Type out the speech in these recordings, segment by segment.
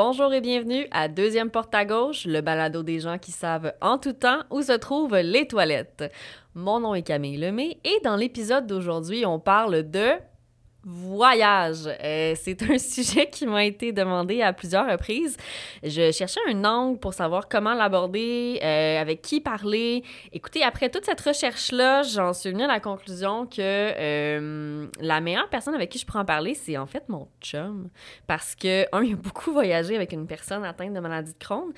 Bonjour et bienvenue à Deuxième Porte à gauche, le balado des gens qui savent en tout temps où se trouvent les toilettes. Mon nom est Camille Lemay et dans l'épisode d'aujourd'hui, on parle de Voyage. Euh, c'est un sujet qui m'a été demandé à plusieurs reprises. Je cherchais un angle pour savoir comment l'aborder, euh, avec qui parler. Écoutez, après toute cette recherche-là, j'en suis venue à la conclusion que euh, la meilleure personne avec qui je pourrais en parler, c'est en fait mon chum. Parce que, un, il a beaucoup voyagé avec une personne atteinte de maladie de Crohn.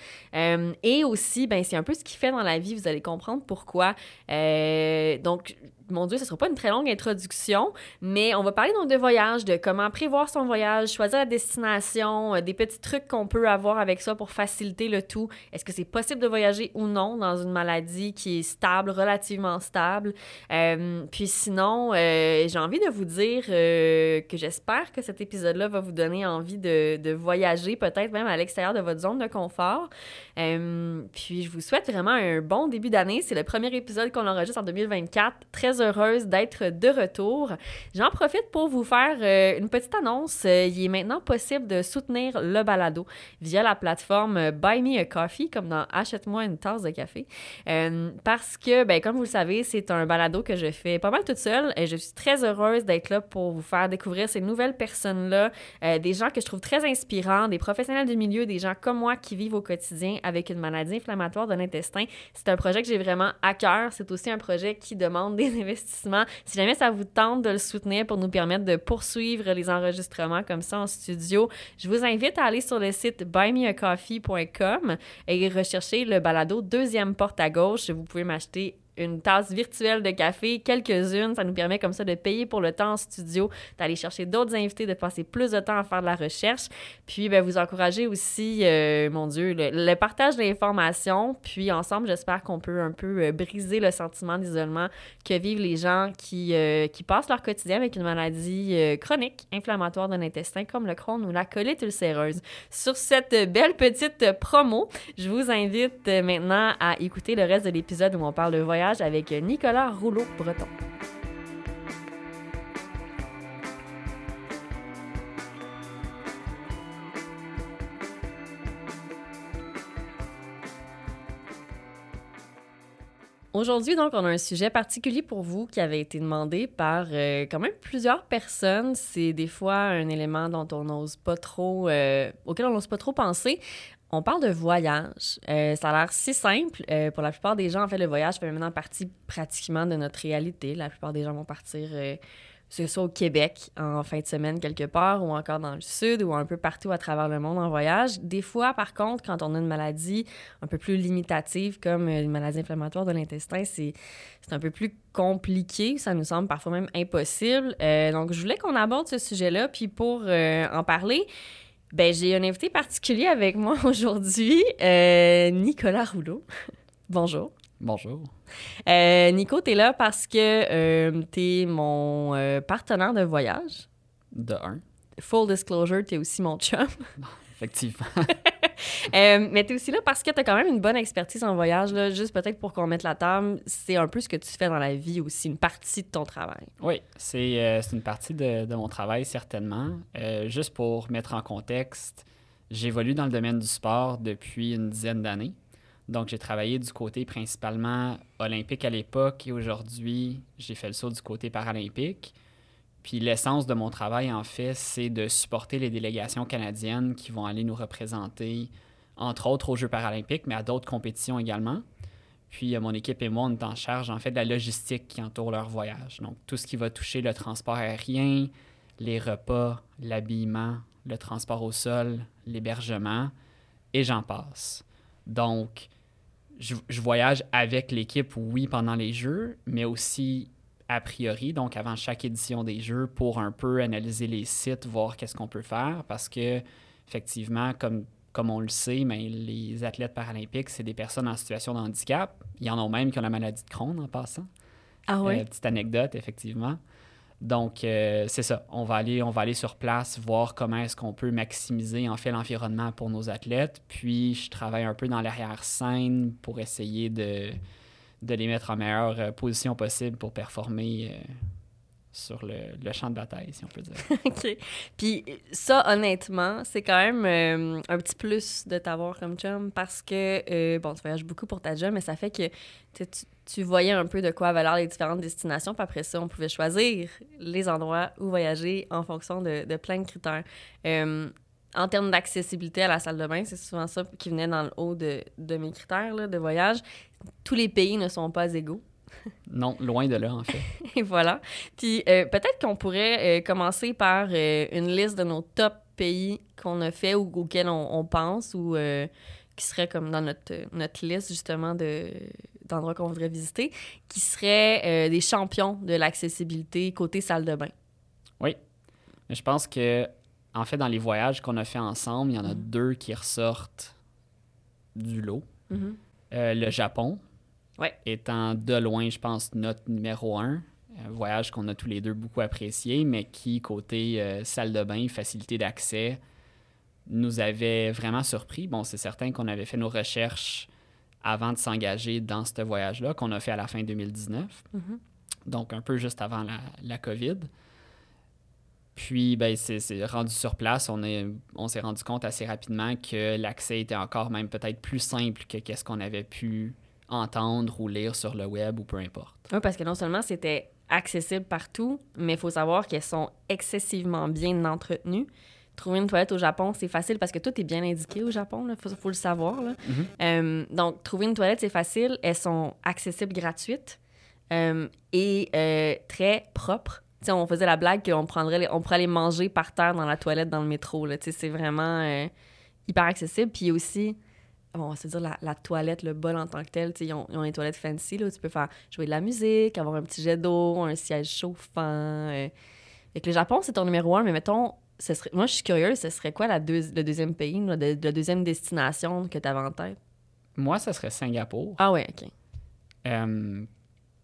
et aussi, ben, c'est un peu ce qu'il fait dans la vie. Vous allez comprendre pourquoi. donc, mon Dieu, ce ne sera pas une très longue introduction, mais on va parler donc de voyage, de comment prévoir son voyage, choisir la destination, euh, des petits trucs qu'on peut avoir avec ça pour faciliter le tout. Est-ce que c'est possible de voyager ou non dans une maladie qui est stable, relativement stable? Euh, puis sinon, euh, j'ai envie de vous dire que j'espère que cet épisode-là va vous donner envie de, de voyager, peut-être même à l'extérieur de votre zone de confort. puis je vous souhaite vraiment un bon début d'année. C'est le premier épisode qu'on enregistre en 2024. Très heureuse d'être de retour. J'en profite pour vous faire euh, une petite annonce. Euh, il est maintenant possible de soutenir le balado via la plateforme Buy Me a Coffee, comme dans Achète-moi une tasse de café. Euh, parce que, ben, comme vous le savez, c'est un balado que je fais pas mal toute seule et je suis très heureuse d'être là pour vous faire découvrir ces nouvelles personnes-là, des gens que je trouve très inspirants, des professionnels du milieu, des gens comme moi qui vivent au quotidien avec une maladie inflammatoire de l'intestin. C'est un projet que j'ai vraiment à cœur. C'est aussi un projet qui demande des si jamais ça vous tente de le soutenir pour nous permettre de poursuivre les enregistrements comme ça en studio, je vous invite à aller sur le site buymeacoffee.com et rechercher le balado Deuxième porte à gauche. Vous pouvez m'acheter une tasse virtuelle de café, quelques-unes. Ça nous permet comme ça de payer pour le temps en studio, d'aller chercher d'autres invités, de passer plus de temps à faire de la recherche. Puis, ben, vous encourager aussi, euh, mon Dieu, le, partage d'informations. Puis, ensemble, j'espère qu'on peut un peu euh, briser le sentiment d'isolement que vivent les gens qui, euh, qui passent leur quotidien avec une maladie chronique inflammatoire de l'intestin comme le Crohn ou la colite ulcéreuse. Sur cette belle petite promo, je vous invite maintenant à écouter le reste de l'épisode où on parle de voyage avec Nicolas Rouleau-Breton. Aujourd'hui, donc, on a un sujet particulier pour vous qui avait été demandé par euh, quand même plusieurs personnes. C'est des fois un élément dont on n'ose pas trop, euh, auquel on n'ose pas trop penser. On parle de voyage. Euh, ça a l'air si simple. Euh, pour la plupart des gens, en fait, le voyage fait maintenant partie pratiquement de notre réalité. La plupart des gens vont partir, euh, que ce soit au Québec en fin de semaine quelque part, ou encore dans le sud, ou un peu partout à travers le monde en voyage. Des fois, par contre, quand on a une maladie un peu plus limitative, comme une maladie inflammatoire de l'intestin, c'est un peu plus compliqué. Ça nous semble parfois même impossible. donc, je voulais qu'on aborde ce sujet-là. Puis pour en parler, ben, j'ai un invité particulier avec moi aujourd'hui, euh, Nicolas Rouleau. Bonjour. Bonjour. Euh, Nico, t'es là parce que euh, t'es mon euh, partenaire de voyage. De un. Full disclosure, t'es aussi mon chum. Effectivement. Euh, mais tu es aussi là parce que tu as quand même une bonne expertise en voyage. Là, juste peut-être pour qu'on mette la table, c'est un peu ce que tu fais dans la vie aussi, une partie de ton travail. Oui, c'est euh, une partie de, de, mon travail, certainement. Euh, juste pour mettre en contexte, j'évolue dans le domaine du sport depuis une dizaine d'années. Donc, j'ai travaillé du côté principalement olympique à l'époque et aujourd'hui, j'ai fait le saut du côté paralympique. Puis l'essence de mon travail, en fait, c'est de supporter les délégations canadiennes qui vont aller nous représenter, entre autres aux Jeux paralympiques, mais à d'autres compétitions également. Puis euh, mon équipe et moi, on est en charge, en fait, de la logistique qui entoure leur voyage. Donc, tout ce qui va toucher le transport aérien, les repas, l'habillement, le transport au sol, l'hébergement, et j'en passe. Donc, je, je voyage avec l'équipe, oui, pendant les Jeux, mais aussi a priori, donc avant chaque édition des Jeux, pour un peu analyser les sites, voir qu'est-ce qu'on peut faire, parce que effectivement, comme, comme on le sait, mais les athlètes paralympiques, c'est des personnes en situation de handicap. Il y en a même qui ont la maladie de Crohn en passant. Ah oui? Euh, petite anecdote, effectivement. Donc, euh, c'est ça. On va, aller, on va aller sur place, voir comment est-ce qu'on peut maximiser en fait l'environnement pour nos athlètes. Puis, je travaille un peu dans l'arrière-scène pour essayer de, de les mettre en meilleure euh, position possible pour performer euh, sur le, champ de bataille, si on peut dire. OK. Puis ça, honnêtement, c'est quand même euh, un petit plus de t'avoir comme chum parce que, bon, tu voyages beaucoup pour ta job, mais ça fait que tu, tu- voyais un peu de quoi l'air les différentes destinations. Puis après ça, on pouvait choisir les endroits où voyager en fonction de, de plein de critères. En termes d'accessibilité à la salle de bain, c'est souvent ça qui venait dans le haut de, de mes critères là, de voyage. Tous les pays ne sont pas égaux. Non, loin de là, en fait. Et voilà. Puis euh, peut-être qu'on pourrait euh, commencer par euh, une liste de nos top pays qu'on a fait ou auxquels on, on pense ou qui seraient comme dans notre, notre liste justement de d'endroits qu'on voudrait visiter, qui seraient des champions de l'accessibilité côté salle de bain. Mais je pense que, en fait, dans les voyages qu'on a fait ensemble, il y en a Mhm. deux qui ressortent du lot. Mhm. Euh, le Japon, Ouais. étant de loin, je pense, notre numéro un. Un voyage qu'on a tous les deux beaucoup apprécié, mais qui, côté euh, salle de bain, facilité d'accès, nous avait vraiment surpris. Bon, c'est certain qu'on avait fait nos recherches avant de s'engager dans ce voyage-là, qu'on a fait à la fin 2019, Mhm. donc un peu juste avant la, la COVID. Puis, ben, c'est rendu sur place, on est- on s'est rendu compte assez rapidement que l'accès était encore même peut-être plus simple que qu'est-ce qu'on avait pu entendre ou lire sur le web ou peu importe. Oui, parce que non seulement c'était accessible partout, mais il faut savoir qu'elles sont excessivement bien entretenues. Trouver une toilette au Japon, c'est facile parce que tout est bien indiqué au Japon, il faut, faut le savoir. là. Mhm. Euh, donc, trouver une toilette, c'est facile. Elles sont accessibles gratuites euh, et euh, très propres. On faisait la blague qu'on prendrait les- on pourrait aller manger par terre dans la toilette dans le métro. là. C'est vraiment euh, hyper accessible. Puis aussi, bon, on va se dire la, la toilette, le bol en tant que tel, ils ont, ils ont des toilettes fancy. Là, où tu peux faire jouer de la musique, avoir un petit jet d'eau, un siège chauffant. euh. Fait que le Japon, c'est ton numéro un, mais mettons, ce serait, moi, je suis curieuse, ce serait quoi la deux- le deuxième pays, de- la deuxième destination que tu avais en tête? Moi, ça serait Singapour. Ah ouais, OK. Euh,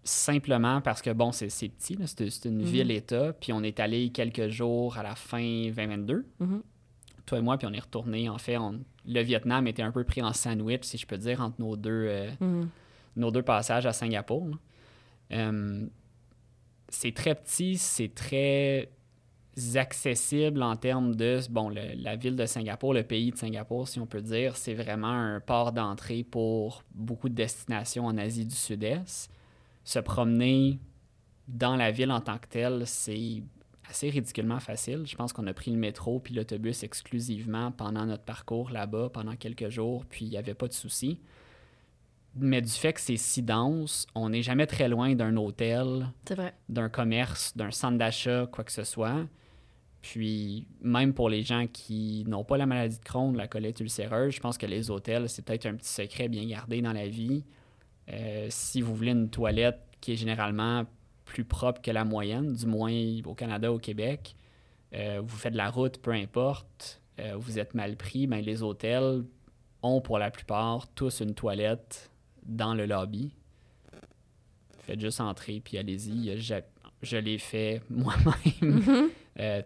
simplement parce que, bon, c'est petit, c'est une Mhm. ville-État, puis on est allé quelques jours à la fin 2022, Mhm. toi et moi, puis on est retourné. En fait, on- le Vietnam était un peu pris en sandwich, si je peux dire, entre nos deux, euh, Mhm. nos deux passages à Singapour. Euh, c'est très petit, c'est très accessible en termes de, bon, le- la ville de Singapour, le pays de Singapour, si on peut dire, c'est vraiment un port d'entrée pour beaucoup de destinations en Asie du Sud-Est. Se promener dans la ville en tant que telle, c'est assez ridiculement facile. Je pense qu'on a pris le métro puis l'autobus exclusivement pendant notre parcours là-bas, pendant quelques jours, puis il n'y avait pas de souci. Mais du fait que c'est si dense, on n'est jamais très loin d'un hôtel, d'un commerce, d'un centre d'achat, quoi que ce soit. Puis, même pour les gens qui n'ont pas la maladie de Crohn, la colite ulcéreuse, je pense que les hôtels, c'est peut-être un petit secret bien gardé dans la vie. Euh, si vous voulez une toilette qui est généralement plus propre que la moyenne, du moins au Canada, au Québec, euh, vous faites de la route, peu importe, euh, vous êtes mal pris, ben les hôtels ont pour la plupart tous une toilette dans le lobby. Faites juste entrer, puis allez-y. Je, je l'ai fait moi-même Mhm.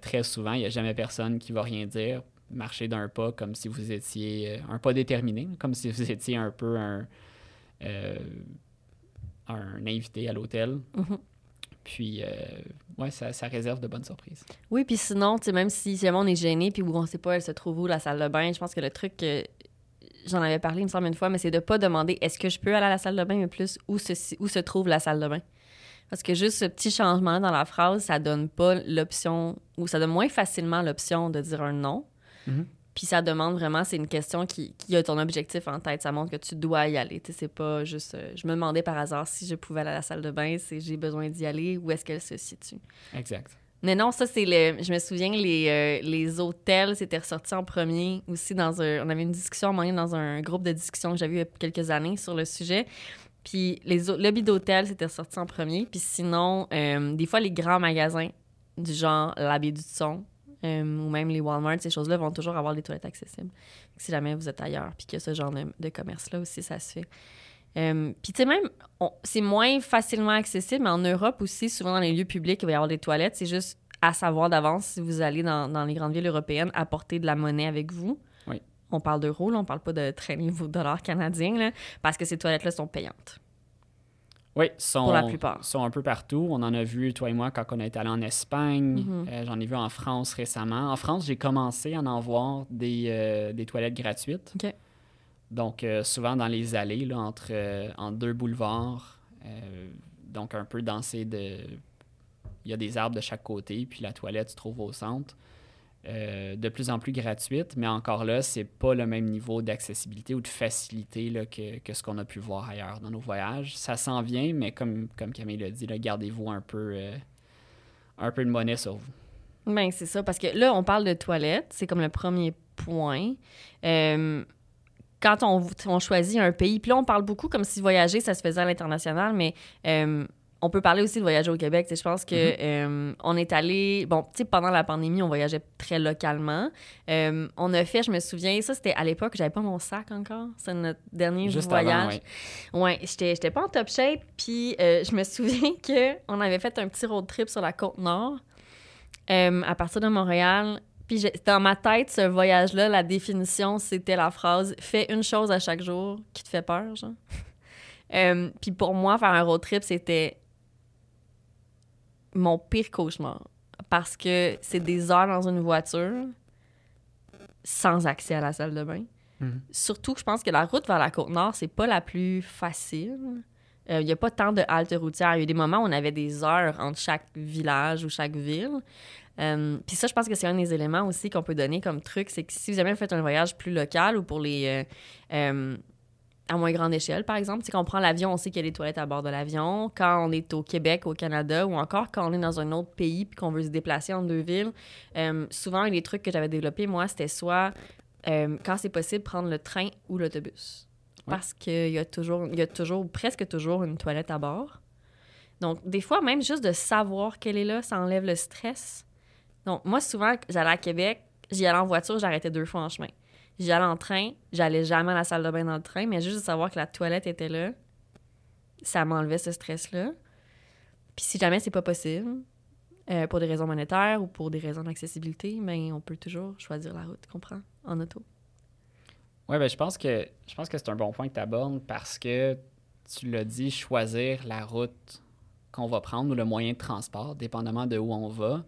très souvent. Il n'y a jamais personne qui va rien dire. Marcher d'un pas comme si vous étiez... un pas déterminé, comme si vous étiez un peu un, un invité à l'hôtel. Mhm. Puis, euh, ouais, ça, ça réserve de bonnes surprises. Oui, puis sinon, tu sais, même si, jamais on est gêné puis où on sait pas elle se trouve où, la salle de bain, je pense que le truc j'en avais parlé, il me semble, une fois, mais c'est de pas demander est-ce que je peux aller à la salle de bain, mais plus où se, où se trouve la salle de bain. Parce que juste ce petit changement dans la phrase, ça donne pas l'option, ou ça donne moins facilement l'option de dire un non. Mhm. Puis ça demande vraiment, c'est une question qui, qui a ton objectif en tête. Ça montre que tu dois y aller. Tu sais, c'est pas juste. euh, je me demandais par hasard si je pouvais aller à la salle de bain, si j'ai besoin d'y aller, où est-ce qu'elle se situe? Exact. Mais non, ça, c'est le. Je me souviens, les, euh, les hôtels, c'était ressorti en premier aussi dans un. On avait une discussion en moyenne dans un groupe de discussion que j'avais eu il y a quelques années sur le sujet. Puis les lobbies d'hôtel, c'était ressorti en premier. Puis sinon, euh, des fois, les grands magasins du genre La Baie du Son euh, ou même les Walmart, ces choses-là vont toujours avoir des toilettes accessibles. Si jamais vous êtes ailleurs, puis que ce genre de, de commerce-là aussi, ça se fait. Euh, puis tu sais, même, c'est moins facilement accessible, mais en Europe aussi, souvent dans les lieux publics, il va y avoir des toilettes. C'est juste à savoir d'avance si vous allez dans, dans les grandes villes européennes, apporter de la monnaie avec vous. Oui. On parle d'euros, là, on parle pas de traîner vos dollars canadiens, là, parce que ces toilettes-là sont payantes. Oui, sont, Pour la plupart. sont un peu partout. On en a vu, toi et moi, quand on est allé en Espagne. Mhm. Euh, J'en ai vu en France récemment. En France, j'ai commencé à en voir des, euh, des toilettes gratuites. Donc, euh, souvent dans les allées, là, entre, entre deux boulevards. Donc, un peu dans ces de... Il y a des arbres de chaque côté, puis la toilette se trouve au centre. Euh, de plus en plus gratuite, mais encore là, c'est pas le même niveau d'accessibilité ou de facilité là, que, que ce qu'on a pu voir ailleurs dans nos voyages. Ça s'en vient, mais comme, comme Camille l'a dit, gardez-vous un peu, euh, un peu de monnaie sur vous. Ben, c'est ça, parce que là, on parle de toilettes, c'est comme le premier point. Euh, quand on, on choisit un pays, puis là, on parle beaucoup comme si voyager, ça se faisait à l'international, mais on peut parler aussi de voyager au Québec. Je pense que euh, on est allé, bon, tu sais, pendant la pandémie, on voyageait très localement. Euh, on a fait, je me souviens, ça, c'était à l'époque, j'avais pas mon sac encore. C'est notre dernier Juste voyage. avant, ouais. Ouais, j'étais, pas en top shape, puis euh, je me souviens que on avait fait un petit road trip sur la côte nord à partir de Montréal. Puis dans ma tête, ce voyage-là, la définition, c'était la phrase « Fais une chose à chaque jour qui te fait peur », genre. Puis pour moi, faire un road trip, c'était mon pire cauchemar. Parce que c'est des heures dans une voiture sans accès à la salle de bain. Mhm. Surtout que je pense que la route vers la Côte-Nord, c'est pas la plus facile. Il n'y a pas tant de haltes routières. Il y a eu des moments où on avait des heures entre chaque village ou chaque ville. Euh, Puis ça, je pense que c'est un des éléments aussi qu'on peut donner comme truc, c'est que si vous jamais fait un voyage plus local ou pour les... euh, euh, à moins grande échelle, par exemple, c'est qu'on prend l'avion, on sait qu'il y a des toilettes à bord de l'avion. Quand on est au Québec, au Canada, ou encore quand on est dans un autre pays puis qu'on veut se déplacer entre deux villes, euh, souvent, les trucs que j'avais développés, moi, c'était soit, euh, quand c'est possible, prendre le train ou l'autobus. Ouais. Parce qu'il y a toujours, il y a toujours, presque toujours une toilette à bord. Donc, des fois, même juste de savoir qu'elle est là, ça enlève le stress. Donc, moi, souvent, j'allais à Québec, j'y allais en voiture, j'arrêtais deux fois en chemin. J'y allais en train, j'allais jamais à la salle de bain dans le train, mais juste de savoir que la toilette était là, ça m'enlevait ce stress-là. Puis si jamais c'est pas possible, euh, pour des raisons monétaires ou pour des raisons d'accessibilité, mais on peut toujours choisir la route qu'on prend en auto. Oui, ben, je pense que je pense que c'est un bon point que tu abordes parce que tu l'as dit, choisir la route qu'on va prendre ou le moyen de transport, dépendamment de où on va.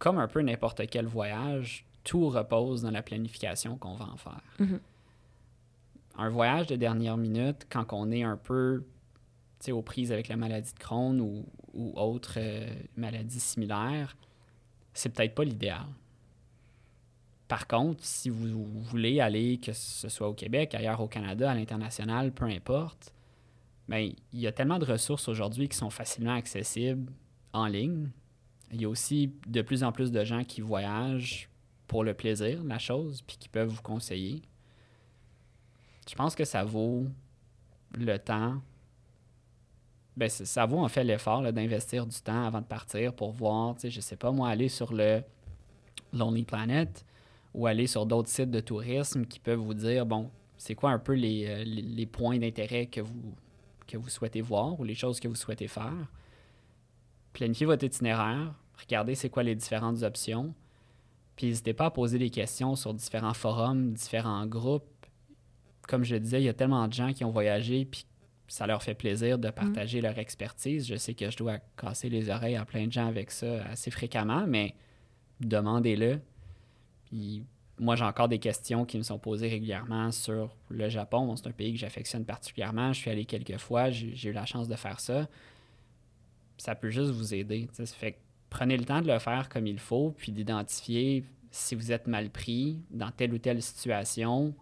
Comme un peu n'importe quel voyage, tout repose dans la planification qu'on va en faire. Mhm. Un voyage de dernière minute, quand on est un peu aux prises avec la maladie de Crohn ou, ou autres euh, maladies similaires, c'est peut-être pas l'idéal. Par contre, si vous voulez aller, que ce soit au Québec, ailleurs au Canada, à l'international, peu importe, ben, il y a tellement de ressources aujourd'hui qui sont facilement accessibles en ligne. Il y a aussi de plus en plus de gens qui voyagent pour le plaisir la chose, puis qui peuvent vous conseiller. Je pense que ça vaut le temps. Ben, ça vaut en fait l'effort d'investir du temps avant de partir pour voir, tu sais, je sais pas, moi, aller sur le Lonely Planet ou aller sur d'autres sites de tourisme qui peuvent vous dire, bon, c'est quoi un peu les, euh, les points d'intérêt que vous, que vous souhaitez voir ou les choses que vous souhaitez faire. Planifiez votre itinéraire, regardez c'est quoi les différentes options, puis n'hésitez pas à poser des questions sur différents forums, différents groupes. Comme je le disais, il y a tellement de gens qui ont voyagé, puis ça leur fait plaisir de partager leur expertise. Je sais que je dois casser les oreilles à plein de gens avec ça assez fréquemment, mais demandez-le. Puis moi, j'ai encore des questions qui me sont posées régulièrement sur le Japon. C'est un pays que j'affectionne particulièrement. Je suis allé quelques fois, j'ai eu la chance de faire ça. Ça peut juste vous aider. tu sais. Ça fait que prenez le temps de le faire comme il faut, puis d'identifier si vous êtes mal pris dans telle ou telle situation,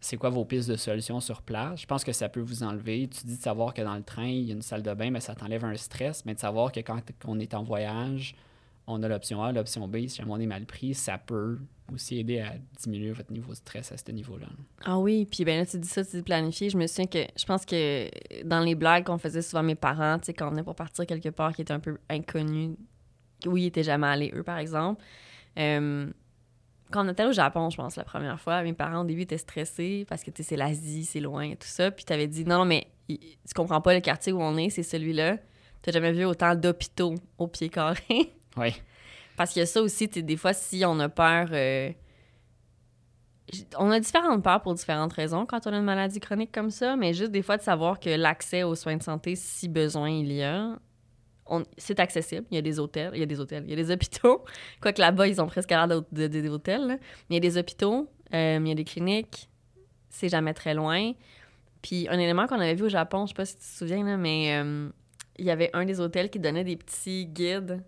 c'est quoi vos pistes de solutions sur place. Je pense que ça peut vous enlever. Tu dis de savoir que dans le train, il y a une salle de bain, mais ça t'enlève un stress. Mais de savoir que quand on est en voyage, on a l'option A, l'option B, si jamais on est mal pris, ça peut aussi aider à diminuer votre niveau de stress à ce niveau-là. Ah oui, puis ben là, tu dis ça, tu dis planifier. Je me souviens que je pense que dans les blagues qu'on faisait souvent mes parents, tu sais, quand on venait pour partir quelque part qui était un peu inconnu, où ils étaient jamais allés, eux, par exemple. euh, quand on était au Japon, je pense, la première fois, mes parents, au début, étaient stressés parce que, tu sais, c'est l'Asie, c'est loin et tout ça. Puis t'avais dit, non, non, mais tu comprends pas le quartier où on est, c'est celui-là. T'as jamais vu autant d'hôpitaux au pied carré. Oui. Parce a ça aussi, des fois, si on a peur, euh, on a différentes peurs pour différentes raisons quand on a une maladie chronique comme ça, mais juste des fois de savoir que l'accès aux soins de santé, si besoin il y a, c'est accessible. Il y a des hôtels, il y a des hôtels, il y a des hôpitaux. Quoique là-bas, ils ont presque l'air des hôtels. Mais il y a des hôpitaux, euh, il y a des cliniques, c'est jamais très loin. Puis un élément qu'on avait vu au Japon, je sais pas si tu te souviens, mais euh, il y avait un des hôtels qui donnait des petits guides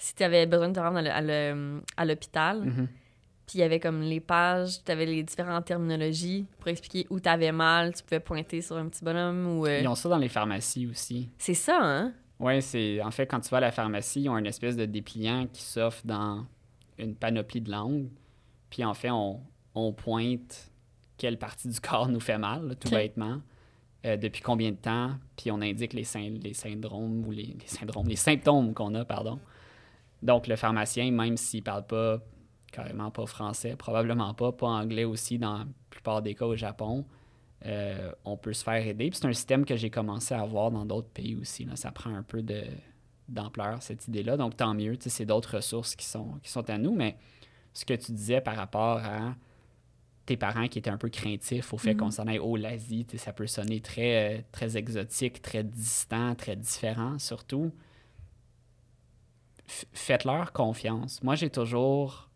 si tu avais besoin de te rendre à l'hôpital. Mhm. Puis il y avait comme les pages, tu avais les différentes terminologies pour expliquer où tu avais mal. Tu pouvais pointer sur un petit bonhomme ou. Euh, ils ont ça dans les pharmacies aussi. C'est ça, hein? Oui, c'est. En fait, quand tu vas à la pharmacie, ils ont une espèce de dépliant qui s'offre dans une panoplie de langues. Puis en fait, on, on pointe quelle partie du corps nous fait mal, tout bêtement. Euh, depuis combien de temps, puis on indique les, les syndromes ou les, les syndromes, les symptômes qu'on a, pardon. Donc, le pharmacien, même s'il parle pas carrément pas français, probablement pas, pas anglais aussi dans la plupart des cas au Japon, euh, on peut se faire aider. c'est un système que j'ai commencé à avoir dans d'autres pays aussi. Là. Ça prend un peu de, d'ampleur, cette idée-là. Donc, tant mieux, c'est d'autres ressources qui sont, qui sont à nous. Mais ce que tu disais par rapport à tes parents qui étaient un peu craintifs au fait qu'on mhm. s'en aille au l'Asie, ça peut sonner très, très exotique, très distant, très différent surtout. Faites-leur confiance. Moi, j'ai toujours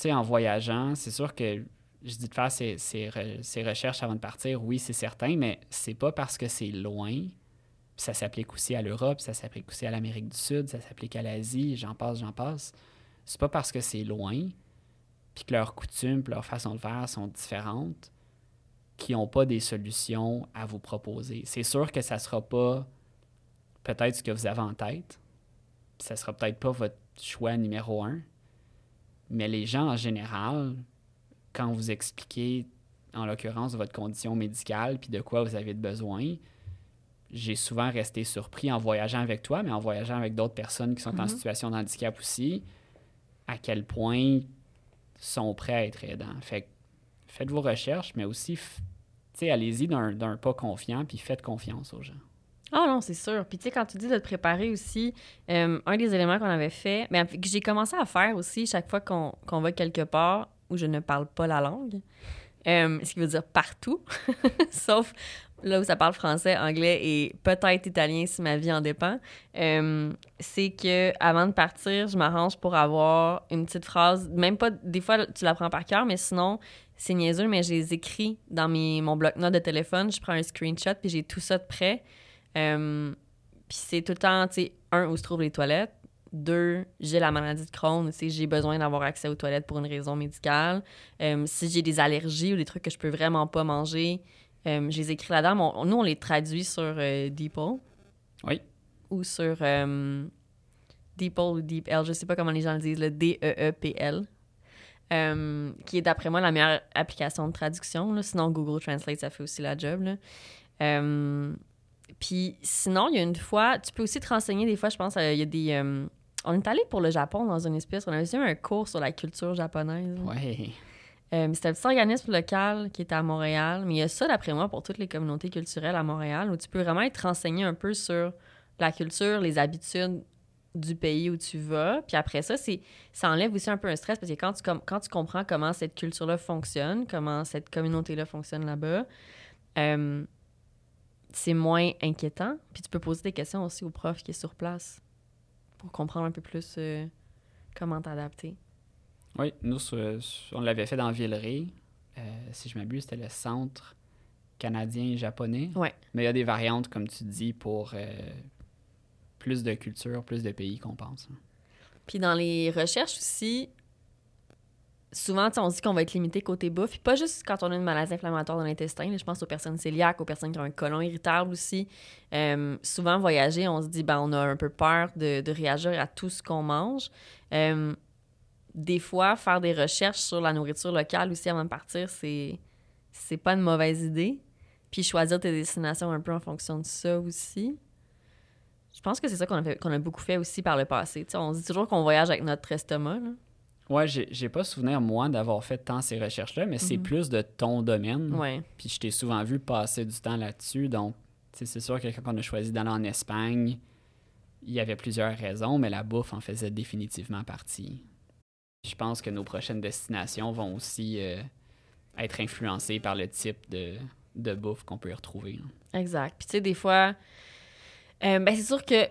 sais, en voyageant, c'est sûr que je dis de faire ces, ces, recherches avant de partir, oui, c'est certain, mais c'est pas parce que c'est loin. Ça s'applique aussi à l'Europe, ça s'applique aussi à l'Amérique du Sud, ça s'applique à l'Asie, j'en passe, j'en passe. C'est pas parce que c'est loin, puis que leurs coutumes, leurs façons de faire sont différentes, qu'ils n'ont pas des solutions à vous proposer. C'est sûr que ça sera pas peut-être ce que vous avez en tête, ça sera peut-être pas votre choix numéro un, mais les gens en général, quand vous expliquez, en l'occurrence, votre condition médicale, puis de quoi vous avez besoin, j'ai souvent resté surpris en voyageant avec toi, mais en voyageant avec d'autres personnes qui sont en mhm. situation de handicap aussi, à quel point ils sont prêts à être aidants. Fait faites vos recherches, mais aussi, allez-y d'un pas confiant, puis faites confiance aux gens. Ah non, c'est sûr. Puis tu sais, quand tu dis de te préparer aussi, euh, un des éléments qu'on avait fait, mais ben, que j'ai commencé à faire aussi chaque fois qu'on va quelque part où je ne parle pas la langue, euh, ce qui veut dire partout, sauf là où ça parle français, anglais et peut-être italien si ma vie en dépend, euh, c'est que avant de partir, je m'arrange pour avoir une petite phrase, même pas, des fois tu la prends par cœur, mais sinon, c'est niaiseux, mais je les écris dans mes, mon bloc-notes de téléphone, je prends un screenshot puis j'ai tout ça de prêt. Euh, puis c'est tout le temps, tu sais, un, où se trouvent les toilettes. Deux, j'ai la maladie de Crohn, j'ai besoin d'avoir accès aux toilettes pour une raison médicale. Euh, si j'ai des allergies ou des trucs que je peux vraiment pas manger, euh, je les écris là-dedans. nous, on les traduit sur Deeple. Oui. Ou sur Deeple ou DeepL, je sais pas comment les gens le disent, le D-E-E-P-L. qui est d'après moi la meilleure application de traduction. Sinon, Google Translate, ça fait aussi la job. Là. Puis sinon, il y a une fois, tu peux aussi te renseigner des fois, je pense, euh, il y a des... Euh, on est allé pour le Japon dans une espèce, on avait eu un cours sur la culture japonaise. Oui. Euh, C'était un petit organisme local qui était à Montréal, mais il y a ça, d'après moi, pour toutes les communautés culturelles à Montréal, où tu peux vraiment être renseigné un peu sur la culture, les habitudes du pays où tu vas. Puis après ça, c'est ça enlève aussi un peu un stress parce que quand tu, quand tu comprends comment cette culture-là fonctionne, comment cette communauté-là fonctionne là-bas, euh, c'est moins inquiétant. Puis tu peux poser des questions aussi au prof qui est sur place pour comprendre un peu plus euh, comment t'adapter. Oui, nous, on l'avait fait dans Villeray. Euh, si je m'abuse, c'était le centre canadien et japonais. Ouais. Mais il y a des variantes, comme tu dis, pour euh, plus de cultures, plus de pays qu'on pense. Hein. Puis dans les recherches aussi, souvent, on dit qu'on va être limité côté bouffe. Puis pas juste quand on a une maladie inflammatoire dans l'intestin. Je pense aux personnes cœliaques, aux personnes qui ont un côlon irritable aussi. Euh, souvent, voyager, on se dit, ben, on a un peu peur de, réagir à tout ce qu'on mange. Euh, des fois, faire des recherches sur la nourriture locale aussi avant de partir, c'est, pas une mauvaise idée. Puis choisir tes destinations un peu en fonction de ça aussi. Je pense que c'est ça qu'on a, beaucoup fait aussi par le passé. on se dit toujours qu'on voyage avec notre estomac. Ouais, j'ai pas souvenir, moi, d'avoir fait tant ces recherches-là, mais c'est mhm. plus de ton domaine. Ouais. Puis je t'ai souvent vu passer du temps là-dessus. Donc, c'est sûr que quand on a choisi d'aller en Espagne, il y avait plusieurs raisons, mais la bouffe en faisait définitivement partie. Je pense que nos prochaines destinations vont aussi euh, être influencé par le type de, de bouffe qu'on peut y retrouver. Exact. Puis tu sais, des fois, euh, ben c'est sûr que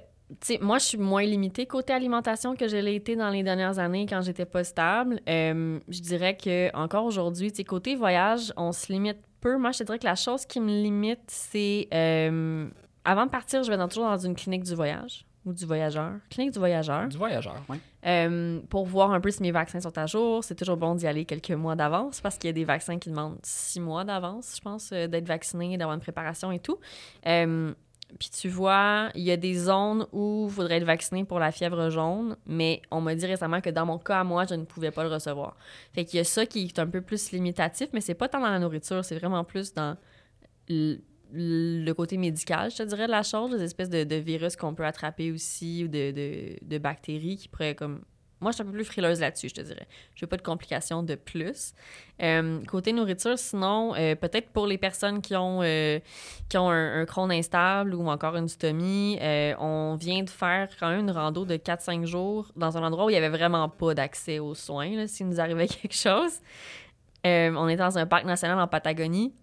moi, je suis moins limitée côté alimentation que je l'ai été dans les dernières années quand j'étais pas stable. Euh, je dirais que encore aujourd'hui, côté voyage, on se limite peu. Moi, je te dirais que la chose qui me limite, c'est euh, avant de partir, je vais dans, toujours dans une clinique du voyage ou du voyageur. Clinique du voyageur. Du voyageur, oui. Euh, pour voir un peu si mes vaccins sont à jour. C'est toujours bon d'y aller quelques mois d'avance parce qu'il y a des vaccins qui demandent six mois d'avance, je pense, d'être vacciné, d'avoir une préparation et tout. Puis tu vois, il y a des zones où il faudrait être vacciné pour la fièvre jaune, mais on m'a dit récemment que dans mon cas à moi, je ne pouvais pas le recevoir. Fait qu'il y a ça qui est un peu plus limitatif, mais c'est pas tant dans la nourriture, c'est vraiment plus dans le côté médical, je te dirais, de la chose, des espèces de, virus qu'on peut attraper aussi ou de, de, de bactéries qui pourraient comme moi, je suis un peu plus frileuse là-dessus, je te dirais. Je veux pas de complications de plus. Euh, côté nourriture, sinon, euh, peut-être pour les personnes qui ont, euh, qui ont un, un instable ou encore une stomie, on vient de faire quand même une rando de 4-5 jours dans un endroit où il y avait vraiment pas d'accès aux soins, s'il nous arrivait quelque chose. on est dans un parc national en Patagonie.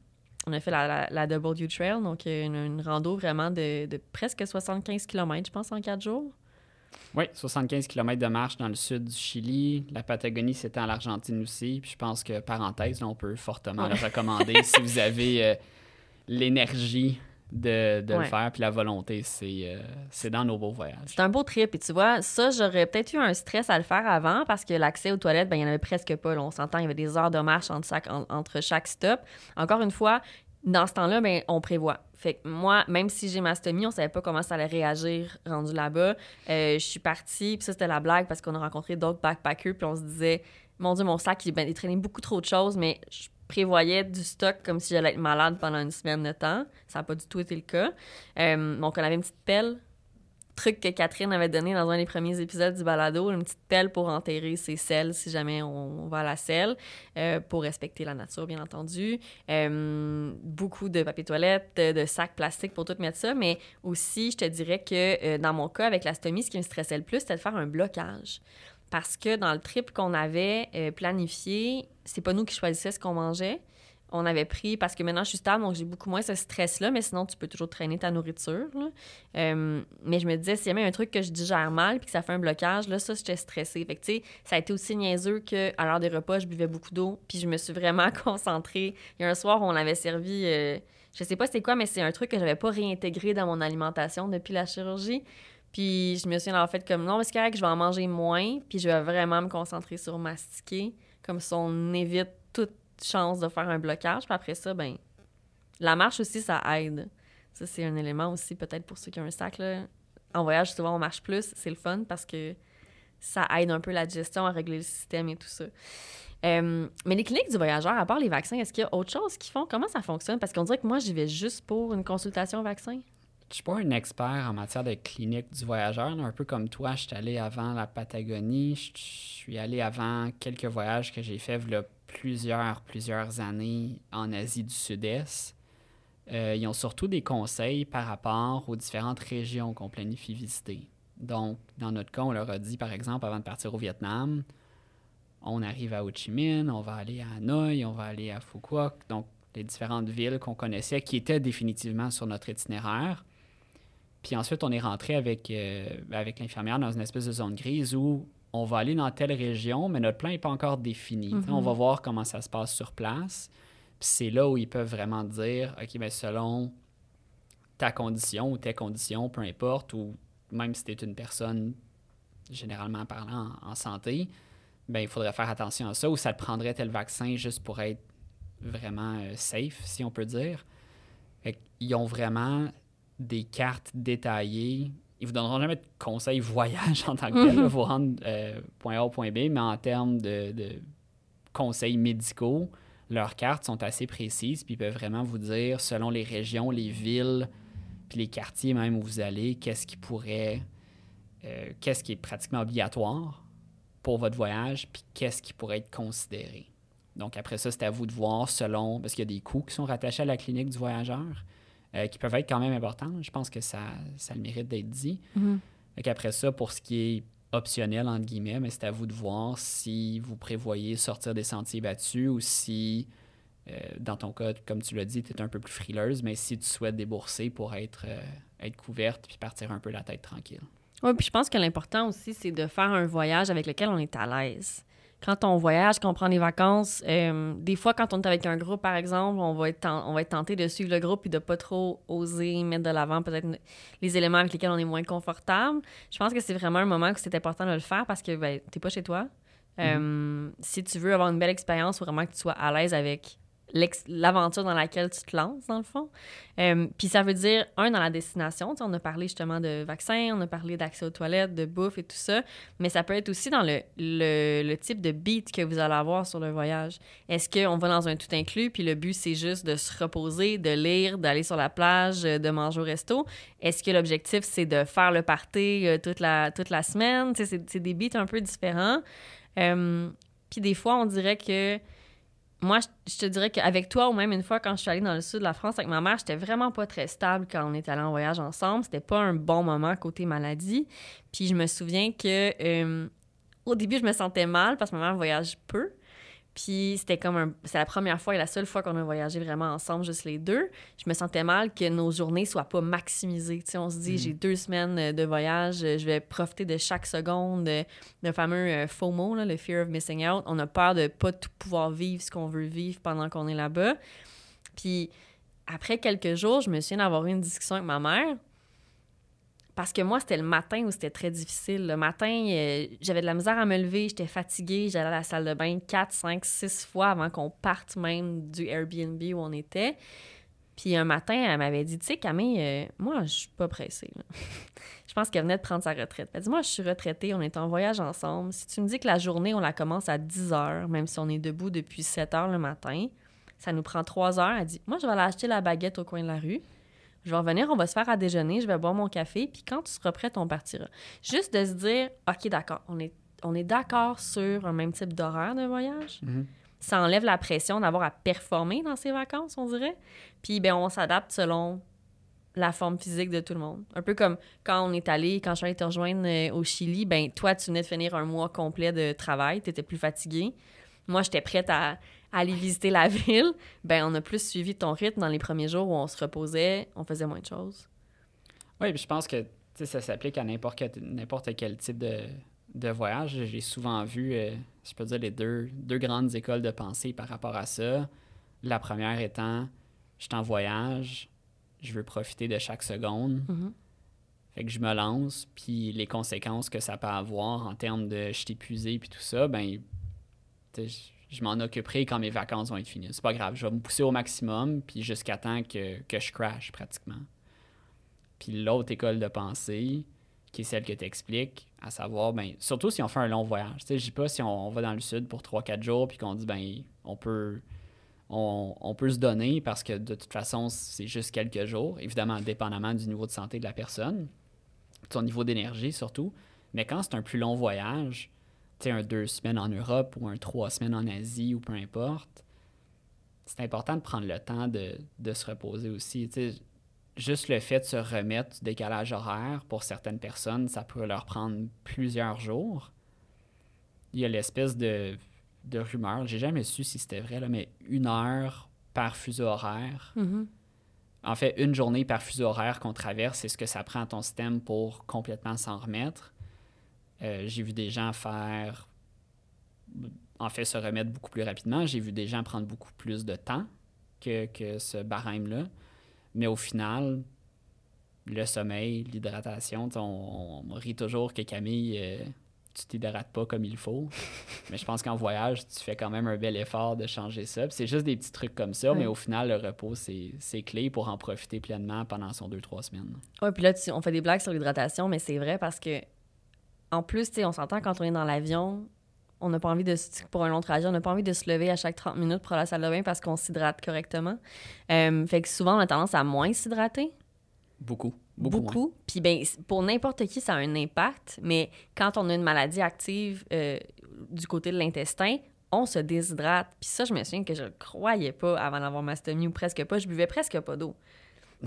On a fait la, la, W Trail, donc une, une rando vraiment de, de presque 75 km, je pense, en 4 jours. Oui, 75 km de marche dans le sud du Chili. La Patagonie, c'était en l'Argentine aussi. Puis je pense que, parenthèse, on peut fortement le recommander si vous avez euh, l'énergie de, le faire. Puis la volonté, euh, c'est dans nos beaux voyages. C'est un beau trip. Et tu vois, ça, j'aurais peut-être eu un stress à le faire avant parce que l'accès aux toilettes, ben, il n'y en avait presque pas. on s'entend, il y avait des heures de marche entre, entre chaque stop. Encore une fois, dans ce temps-là, ben, on prévoit. Fait moi, même si j'ai ma stomie, on savait pas comment ça allait réagir rendu là-bas. Euh, je suis partie, puis ça, c'était la blague parce qu'on a rencontré d'autres backpackers, puis on se disait, mon Dieu, mon sac, il, ben, il traînait beaucoup trop de choses, mais je prévoyais du stock comme si j'allais être malade pendant une semaine de temps. Ça n'a pas du tout été le cas. Euh, donc, on avait une petite pelle truc que Catherine avait donné dans un des premiers épisodes du balado, une petite pelle pour enterrer ses selles si jamais on, va à la selle, euh, pour respecter la nature, bien entendu. Euh, beaucoup de papier toilette, de, sacs plastiques pour tout mettre ça, mais aussi, je te dirais que euh, dans mon cas, avec la stomie, ce qui me stressait le plus, c'était de faire un blocage. Parce que dans le trip qu'on avait planifié, c'est pas nous qui choisissions ce qu'on mangeait on avait pris, parce que maintenant je suis stable, donc j'ai beaucoup moins ce stress-là, mais sinon tu peux toujours traîner ta nourriture. Euh, mais je me disais, s'il y a un truc que je digère mal puis que ça fait un blocage, là, ça, j'étais stressée. Fait que, ça a été aussi niaiseux qu'à l'heure des repas, je buvais beaucoup d'eau, puis je me suis vraiment concentrée. Il y a un soir on avait servi, euh, je sais pas c'est quoi, mais c'est un truc que j'avais pas réintégré dans mon alimentation depuis la chirurgie. Puis je me suis en fait comme non, mais c'est correct, je vais en manger moins, puis je vais vraiment me concentrer sur mastiquer, comme ça on évite toute chance de faire un blocage. Puis après ça, ben la marche aussi, ça aide. Ça, c'est un élément aussi, peut-être pour ceux qui ont un sac. Là. En voyage, souvent, on marche plus. C'est le fun parce que ça aide un peu la digestion à régler le système et tout ça. Mais les cliniques du voyageur, à part les vaccins, est-ce qu'il y a autre chose qu'ils font? Comment ça fonctionne? Parce qu'on dirait que moi, j'y vais juste pour une consultation vaccin. Je suis pas un expert en matière de clinique du voyageur. Un peu comme toi, je suis allé avant la Patagonie. Je suis allé avant quelques voyages que j'ai faits plusieurs, plusieurs années en Asie du Sud-Est. Euh, ils ont surtout des conseils par rapport aux différentes régions qu'on planifie visiter. Donc, dans notre cas, on leur a dit, par exemple, avant de partir au Vietnam, on arrive à Ho Chi Minh, on va aller à Hanoï, on va aller à Phu donc les différentes villes qu'on connaissait qui étaient définitivement sur notre itinéraire. Puis ensuite, on est rentré avec, euh, avec l'infirmière dans une espèce de zone grise où on va aller dans telle région, mais notre plan n'est pas encore défini. On va mhm. voir comment ça se passe sur place. Puis c'est là où ils peuvent vraiment dire, OK, mais selon ta condition ou tes conditions, peu importe, ou même si tu es une personne généralement parlant en, santé, ben il faudrait faire attention à ça, ou ça te prendrait tel vaccin juste pour être vraiment euh, safe, si on peut dire. Ils ont vraiment des cartes détaillées ils vous donneront jamais de conseils voyage en tant que tel, vous rendre euh, point A point B, mais en termes de, conseils médicaux, leurs cartes sont assez précises, puis ils peuvent vraiment vous dire, selon les régions, les villes, puis les quartiers même où vous allez, qu'est-ce qui pourrait, euh, qu'est-ce qui est pratiquement obligatoire pour votre voyage, puis qu'est-ce qui pourrait être considéré. Donc après ça, c'est à vous de voir selon, parce qu'il y a des coûts qui sont rattachés à la clinique du voyageur. Euh, qui peuvent être quand même importants. Je pense que ça, ça le mérite d'être dit. Mm Après ça, pour ce qui est optionnel, entre guillemets, mais c'est à vous de voir si vous prévoyez sortir des sentiers battus ou si euh, dans ton cas, comme tu l'as dit, tu es un peu plus frileuse, mais si tu souhaites débourser pour être, euh, être couverte puis partir un peu la tête tranquille. Oui, puis je pense que l'important aussi, c'est de faire un voyage avec lequel on est à l'aise. Quand on voyage, quand on prend des vacances, euh, des fois, quand on est avec un groupe, par exemple, on va être, on va être tenté de suivre le groupe et de pas trop oser mettre de l'avant peut-être les éléments avec lesquels on est moins confortable. Je pense que c'est vraiment un moment où c'est important de le faire parce que ben, tu n'es pas chez toi. Mm-hmm. si tu veux avoir une belle expérience, il faut vraiment que tu sois à l'aise avec l'aventure dans laquelle tu te lances, dans le fond. Euh, puis ça veut dire, un, dans la destination, on a parlé justement de vaccins, on a parlé d'accès aux toilettes, de bouffe et tout ça, mais ça peut être aussi dans le, type de beat que vous allez avoir sur le voyage. Est-ce qu'on va dans un tout inclus, puis le but, c'est juste de se reposer, de lire, d'aller sur la plage, de manger au resto? Est-ce que l'objectif, c'est de faire le party euh, toute, la, toute la semaine? C'est des beats un peu différents. Euh, puis des fois, on dirait que moi, je te dirais qu'avec toi, ou même une fois quand je suis allée dans le sud de la France avec ma mère, j'étais vraiment pas très stable quand on est allé en voyage ensemble. C'était pas un bon moment côté maladie. Puis je me souviens que euh, au début, je me sentais mal parce que ma mère voyage peu. Puis c'était comme un... C'est la première fois et la seule fois qu'on a voyagé vraiment ensemble, juste les deux. Je me sentais mal que nos journées soient pas maximisées. Tu sais, on se dit, mm. j'ai deux semaines euh, de voyage, euh, je vais profiter de chaque seconde. Euh, le fameux FOMO, là, le Fear of Missing Out. On a peur de pas tout pouvoir vivre ce qu'on veut vivre pendant qu'on est là-bas. Puis après quelques jours, je me souviens d'avoir eu une discussion avec ma mère. Parce que moi, c'était le matin où c'était très difficile. Le matin, euh, j'avais de la misère à me lever, j'étais fatiguée, j'allais à la salle de bain 4, 5, 6 fois avant qu'on parte même du Airbnb où on était. Puis un matin, elle m'avait dit, tu sais, Camille, euh, moi, je suis pas pressée. je pense qu'elle venait de prendre sa retraite. Elle dit, moi, je suis retraitée, on est en voyage ensemble. Si tu me dis que la journée, on la commence à 10 heures, même si on est debout depuis 7 heures le matin, ça nous prend 3 heures. Elle dit, moi, je vais aller acheter la baguette au coin de la rue je vais revenir, on va se faire à déjeuner, je vais boire mon café, puis quand tu seras prête, on partira. Juste de se dire, OK, d'accord, on est, on est d'accord sur un même type d'horaire de voyage. Mhm. Ça enlève la pression d'avoir à performer dans ses vacances, on dirait. Puis, ben, on s'adapte selon la forme physique de tout le monde. Un peu comme quand on est allé, quand je suis allée te rejoindre euh, au Chili, ben toi, tu venais de finir un mois complet de travail, tu étais plus fatigué. Moi, j'étais prête à, aller visiter la ville, ben on a plus suivi ton rythme dans les premiers jours où on se reposait, on faisait moins de choses. Oui, puis je pense que ça s'applique à n'importe quel, quel type de, de voyage. J'ai souvent vu, euh, je peux dire, les deux, deux grandes écoles de pensée par rapport à ça. La première étant, je suis en voyage, je veux profiter de chaque seconde. Mm-hmm. Fait que je me lance, puis les conséquences que ça peut avoir en termes de je suis épuisé, puis tout ça, ben, je m'en occuperai quand mes vacances vont être finies. C'est pas grave, je vais me pousser au maximum, puis jusqu'à temps que, je crash pratiquement. Puis l'autre école de pensée, qui est celle que tu expliques, à savoir, ben, surtout si on fait un long voyage. Je dis pas si on, va dans le sud pour 3-4 jours, puis qu'on dit, ben, on peut, on, peut se donner parce que de toute façon, c'est juste quelques jours, évidemment, dépendamment du niveau de santé de la personne, son niveau d'énergie surtout. Mais quand c'est un plus long voyage, un deux semaines en Europe ou un trois semaines en Asie ou peu importe, c'est important de prendre le temps de, se reposer aussi. juste le fait de se remettre du décalage horaire, pour certaines personnes, ça peut leur prendre plusieurs jours. Il y a l'espèce de, de rumeur, j'ai jamais su si c'était vrai, là, mais une heure par fuseau horaire. Mm-hmm. En fait, une journée par fuseau horaire qu'on traverse, c'est ce que ça prend à ton système pour complètement s'en remettre. Euh, j'ai vu des gens faire, en fait, se remettre beaucoup plus rapidement. J'ai vu des gens prendre beaucoup plus de temps que, que ce barème-là. Mais au final, le sommeil, l'hydratation, on, on, rit toujours que Camille, euh, tu t'hydrates pas comme il faut. mais je pense qu'en voyage, tu fais quand même un bel effort de changer ça. C'est juste des petits trucs comme ça, mais au final, le repos, c'est clé pour en profiter pleinement pendant son deux, trois semaines. Oui, puis là, on fait des blagues sur l'hydratation, mais c'est vrai parce que en plus, on s'entend quand on est dans l'avion, on n'a pas envie de pour un long trajet, on n'a pas envie de se lever à chaque 30 minutes pour aller à la salle de bain parce qu'on s'hydrate correctement. Euh, fait que souvent on a tendance à moins s'hydrater. Beaucoup. Beaucoup. Puis ben, pour n'importe qui, ça a un impact, mais quand on a une maladie active euh, du côté de l'intestin, on se déshydrate. Puis ça, je me souviens que je ne croyais pas avant d'avoir mastomie ou presque pas. Je buvais presque pas d'eau.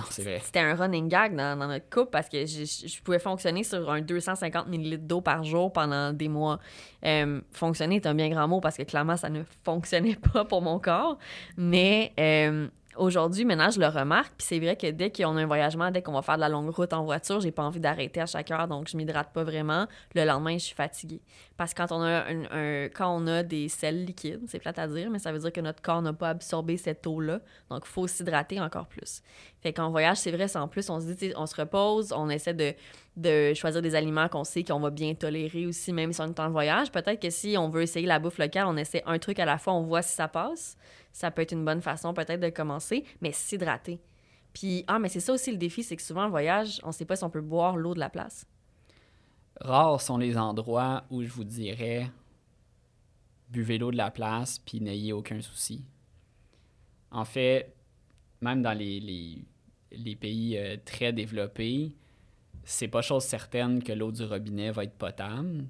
C'était un running gag dans, notre couple parce que je pouvais fonctionner sur un 250 ml d'eau par jour pendant des mois. Euh, fonctionner est un bien grand mot parce que clairement, ça ne fonctionnait pas pour mon corps. Mais euh, aujourd'hui, maintenant, je le remarque. Puis c'est vrai que dès qu'on a un voyagement, dès qu'on va faire de la longue route en voiture, j'ai pas envie d'arrêter à chaque heure, donc je m'hydrate pas vraiment. Le lendemain, je suis fatiguée. Parce que quand on a, un, des sels liquides, c'est plate à dire, mais ça veut dire que notre corps n'a pas absorbé cette eau-là. Donc, il faut s'hydrater encore plus. Fait qu'en voyage, c'est vrai, c'est en plus, on se dit, on se repose, on essaie de, de choisir des aliments qu'on sait qu'on va bien tolérer aussi, même si on est en voyage. Peut-être que si on veut essayer la bouffe locale, on essaie un truc à la fois, on voit si ça passe. Ça peut être une bonne façon peut-être de commencer, mais s'hydrater. Puis, ah, mais c'est ça aussi le défi, c'est que souvent, en voyage, on sait pas si on peut boire l'eau de la place. Rares sont les endroits où je vous dirais buvez l'eau de la place puis n'ayez aucun souci. En fait, même dans les pays euh, très développés, c'est pas chose certaine que l'eau du robinet va être potable.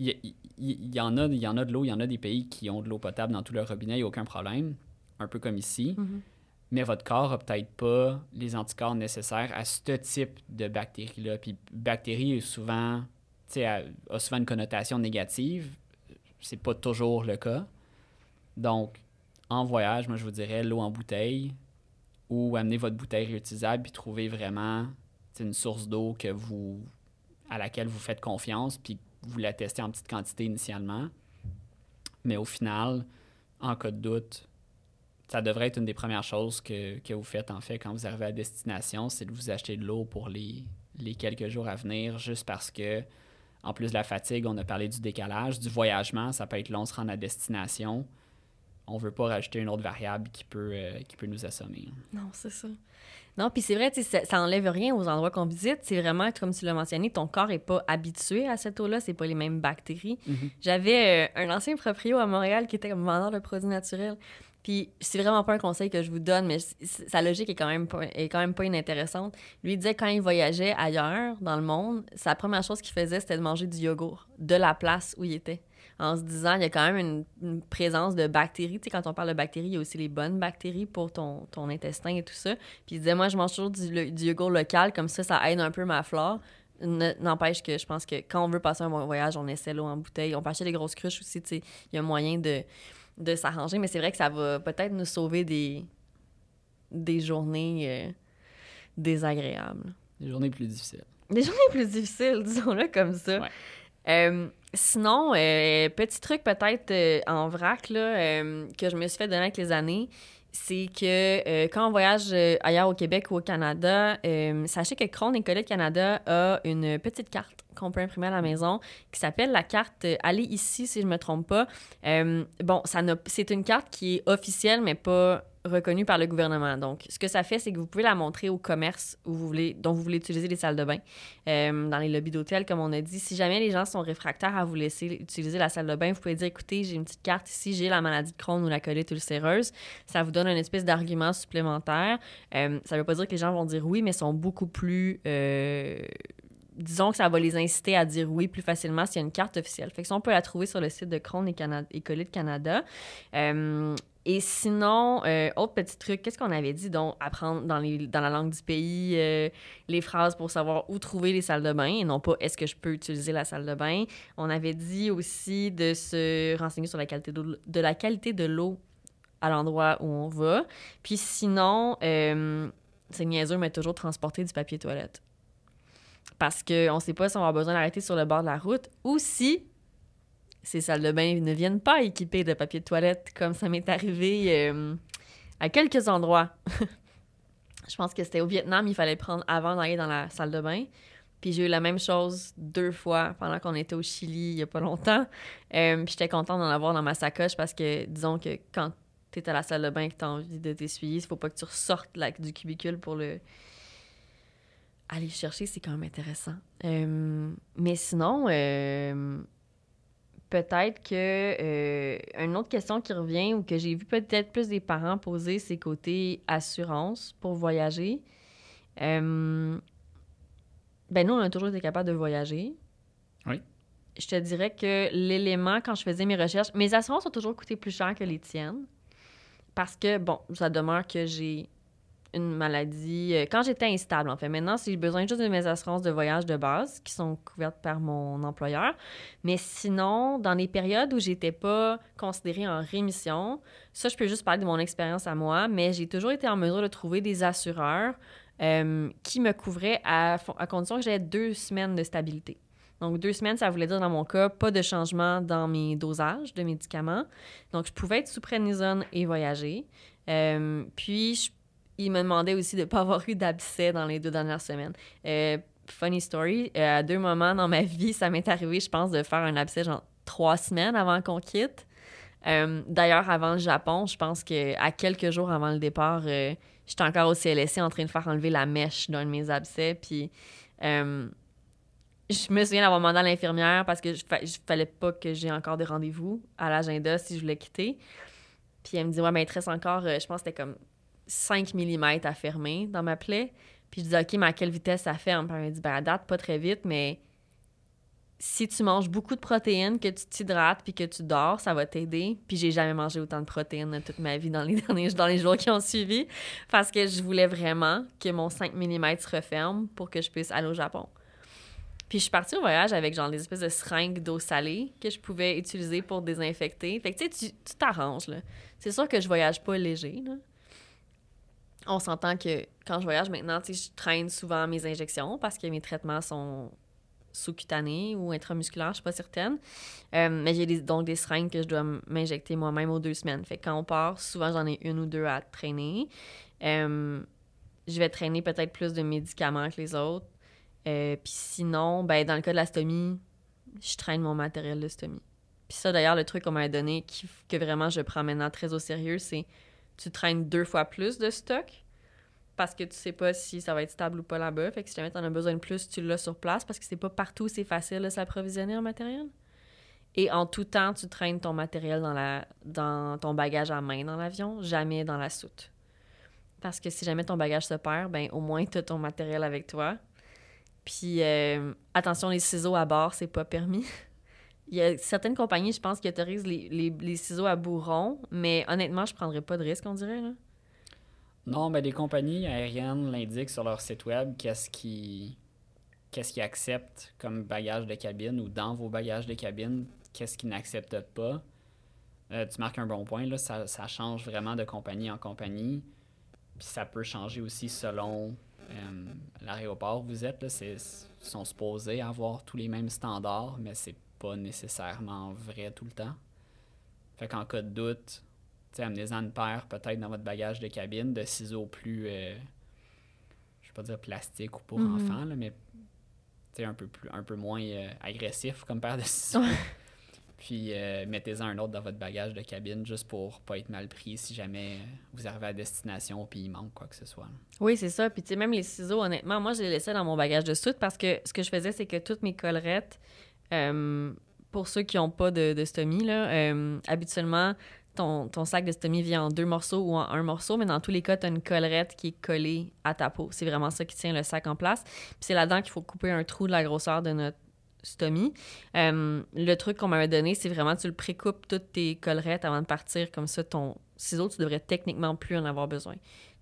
Il y, en a, y en a de l'eau, il y en a des pays qui ont de l'eau potable dans tout leur robinet, il n'y a aucun problème, un peu comme ici. Mais votre corps n'a peut-être pas les anticorps nécessaires à ce type de bactéries-là. Puis bactérie est souvent, a, a souvent une connotation négative. C'est pas toujours le cas. Donc, en voyage, moi, je vous dirais l'eau en bouteille ou amener votre bouteille réutilisable puis trouver vraiment une source d'eau que vous, à laquelle vous faites confiance puis vous la testez en petite quantité initialement. Mais au final, en cas de doute, ça devrait être une des premières choses que, vous faites en fait quand vous arrivez à destination, c'est de vous acheter de l'eau pour les, les quelques jours à venir, juste parce que, en plus de la fatigue, on a parlé du décalage, du voyagement, ça peut être long se rendre à destination. On veut pas rajouter une autre variable qui peut, euh, qui peut nous assommer. Non, c'est ça. Non, puis c'est vrai, ça, ça enlève rien aux endroits qu'on visite. C'est vraiment, comme tu l'as mentionné, ton corps n'est pas habitué à cette eau-là, c'est pas les mêmes bactéries. J'avais euh, un ancien proprio à Montréal qui était comme vendeur de produits naturels. Puis c'est vraiment pas un conseil que je vous donne, mais sa logique est quand même pas, est quand même pas inintéressante. Lui il disait quand il voyageait ailleurs dans le monde, sa première chose qu'il faisait c'était de manger du yogourt de la place où il était. En se disant, il y a quand même une, une présence de bactéries. Tu sais, quand on parle de bactéries, il y a aussi les bonnes bactéries pour ton, ton intestin et tout ça. Puis il disait, moi, je mange toujours du, le- du yogourt local, comme ça, ça aide un peu ma flore. Ne- N'empêche que je pense que quand on veut passer un bon voyage, on essaie l'eau en bouteille. On peut acheter des grosses cruches aussi, tu sais. Il y a moyen de, de s'arranger, mais c'est vrai que ça va peut-être nous sauver des, des journées euh, désagréables. Des journées plus difficiles. Des journées plus difficiles, disons-le comme ça. Ouais. Euh, sinon, euh, petit truc peut-être euh, en vrac là, euh, que je me suis fait donner avec les années, c'est que quand on voyage ailleurs au Québec ou au Canada, sachez que Crohn et Colette Canada a une petite carte qu'on peut imprimer à la maison qui s'appelle la carte Allez ici si je me trompe pas. Bon, ça c'est une carte qui est officielle mais pas reconnue par le gouvernement. Donc, ce que ça fait, c'est que vous pouvez la montrer au commerce où vous voulez, dont vous voulez utiliser les salles de bain, euh, dans les lobbies d'hôtel, comme on a dit. Si jamais les gens sont réfractaires à vous laisser utiliser la salle de bain, vous pouvez dire, écoutez, j'ai une petite carte ici, j'ai la maladie de Crohn ou la colite ulcéreuse. Ça vous donne une espèce d'argument supplémentaire. Euh, ça veut pas dire que les gens vont dire oui, mais sont beaucoup plus... euh, disons que ça va les inciter à dire oui plus facilement s'il y a une carte officielle. Fait que on peut la trouver sur le site de Crohn et, Cana- et Colite Canada. Et sinon, euh, autre petit truc, qu'est-ce qu'on avait dit? Donc, apprendre dans, la langue du pays euh, les phrases pour savoir où trouver les salles de bain et non pas est-ce que je peux utiliser la salle de bain. On avait dit aussi de se renseigner sur la qualité d'eau- de la qualité de l'eau à l'endroit où on va. Puis sinon, euh, c'est niaiseux, mais toujours transporter du papier toilette. Parce qu'on ne sait pas si on va avoir besoin d'arrêter sur le bord de la route ou si ces salles de bain ne viennent pas équipées de papier de toilette, comme ça m'est arrivé euh, à quelques endroits. Je pense que c'était au Vietnam, il fallait prendre avant d'aller dans la salle de bain. Puis j'ai eu la même chose deux fois pendant qu'on était au Chili il y a pas longtemps. Euh, puis j'étais contente d'en avoir dans ma sacoche parce que, disons que quand t'es à la salle de bain et que t'as envie de t'essuyer, il faut pas que tu ressortes du cubicule pour le aller le chercher, c'est quand même intéressant. Euh, mais sinon, peut-être que euh, une autre question qui revient ou que j'ai vu peut-être plus des parents poser, c'est côté assurance pour voyager. Euh, ben nous, on a toujours été capable de voyager. Oui. Je te dirais que l'élément, quand je faisais mes recherches, mes assurances ont toujours coûté plus cher que les tiennes. Parce que, bon, ça demeure que j'ai une maladie. euh, quand j'étais instable, en fait. Maintenant, j'ai besoin juste de mes assurances de voyage de base, qui sont couvertes par mon employeur. Mais sinon, dans les périodes où j'étais pas considérée en rémission, ça, je peux juste parler de mon expérience à moi, mais j'ai toujours été en mesure de trouver des assureurs euh, qui me couvraient à, condition que j'aie deux semaines de stabilité. Donc, deux semaines, ça voulait dire, dans mon cas, pas de changement dans mes dosages de médicaments. Donc, je pouvais être sous prénisone et voyager. Euh, puis, je- il me demandait aussi de ne pas avoir eu d'abcès dans les deux dernières semaines. Euh, funny story, euh, à deux moments dans ma vie, ça m'est arrivé, je pense, de faire un abcès genre trois semaines avant qu'on quitte. Euh, D'ailleurs, avant le Japon, je pense que à quelques jours avant le départ, j'étais encore au CLSC en train de faire enlever la mèche d'un de mes abcès. Puis, je me souviens d'avoir demandé à l'infirmière parce que je, fa- je fallait pas que j'ai encore des rendez-vous à l'agenda si je voulais quitter. Puis elle me dit, ouais, mais il te encore, je pense que c'était comme 5 mm à fermer dans ma plaie. Puis je dis, OK, mais à quelle vitesse ça ferme? Puis elle m'a dit, ben, à date, pas très vite, mais si tu manges beaucoup de protéines, que tu t'hydrates puis que tu dors, ça va t'aider. Puis j'ai jamais mangé autant de protéines de toute ma vie dans les jours qui ont suivi parce que je voulais vraiment que mon 5 mm se referme pour que je puisse aller au Japon. Puis je suis partie au voyage avec genre des espèces de seringues d'eau salée que je pouvais utiliser pour désinfecter. Fait que tu sais, tu- t'arranges. C'est sûr que je voyage pas léger. On s'entend que quand je voyage maintenant, je traîne souvent mes injections parce que mes traitements sont sous-cutanés ou intramusculaires, je suis pas certaine. Euh, mais j'ai donc des seringues que je dois m'injecter moi-même aux deux semaines. Fait que quand on part, souvent j'en ai une ou deux à traîner. Euh, je vais traîner peut-être plus de médicaments que les autres. Euh, Puis sinon, ben, dans le cas de la stomie, je traîne mon matériel de stomie. Puis ça, d'ailleurs, le truc qu'on m'a donné, que vraiment je prends maintenant très au sérieux, c'est tu traînes deux fois plus de stock parce que tu sais pas si ça va être stable ou pas là-bas. Fait que si jamais t'en as besoin de plus, tu l'as sur place parce que c'est pas partout c'est facile de s'approvisionner en matériel. Et en tout temps, tu traînes ton matériel dans, la, dans ton bagage à main dans l'avion, jamais dans la soute. Parce que si jamais ton bagage se perd, ben au moins tu as ton matériel avec toi. Puis euh, attention, les ciseaux à bord, c'est pas permis. Il y a certaines compagnies, je pense, qui autorisent les, les, ciseaux à bout rond, mais honnêtement, je prendrais pas de risque, on dirait. Là. Non, ben les compagnies aériennes l'indiquent sur leur site web qu'est-ce qui qu'est-ce qu'ils acceptent comme bagage de cabine ou dans vos bagages de cabine, qu'est-ce qu'ils n'acceptent pas. Euh, tu marques un bon point, là, ça, ça change vraiment de compagnie en compagnie. Puis ça peut changer aussi selon euh, l'aéroport où vous êtes. Là, ils sont supposés avoir tous les mêmes standards, mais c'est pas nécessairement vrai tout le temps. Fait qu'en cas de doute, amenez-en une paire peut-être dans votre bagage de cabine de ciseaux plus, euh, je vais pas dire plastique ou pour Mhm. enfants, là, mais un peu, plus, un peu moins euh, agressif comme paire de ciseaux. Puis euh, mettez-en un autre dans votre bagage de cabine juste pour pas être mal pris si jamais vous arrivez à destination puis il manque quoi que ce soit. Oui, c'est ça. Puis, tu sais, même les ciseaux, honnêtement, moi, je les laissais dans mon bagage de soute parce que ce que je faisais, c'est que toutes mes collerettes, euh, pour ceux qui n'ont pas de, stomie, là, euh, habituellement, ton, ton sac de stomie vient en deux morceaux ou en un morceau, mais dans tous les cas, tu as une collerette qui est collée à ta peau. C'est vraiment ça qui tient le sac en place. Puis c'est là-dedans qu'il faut couper un trou de la grosseur de notre stomie. Euh, le truc qu'on m'avait donné, c'est vraiment tu le précoupes toutes tes collerettes avant de partir. Comme ça, ton ciseau, tu devrais techniquement plus en avoir besoin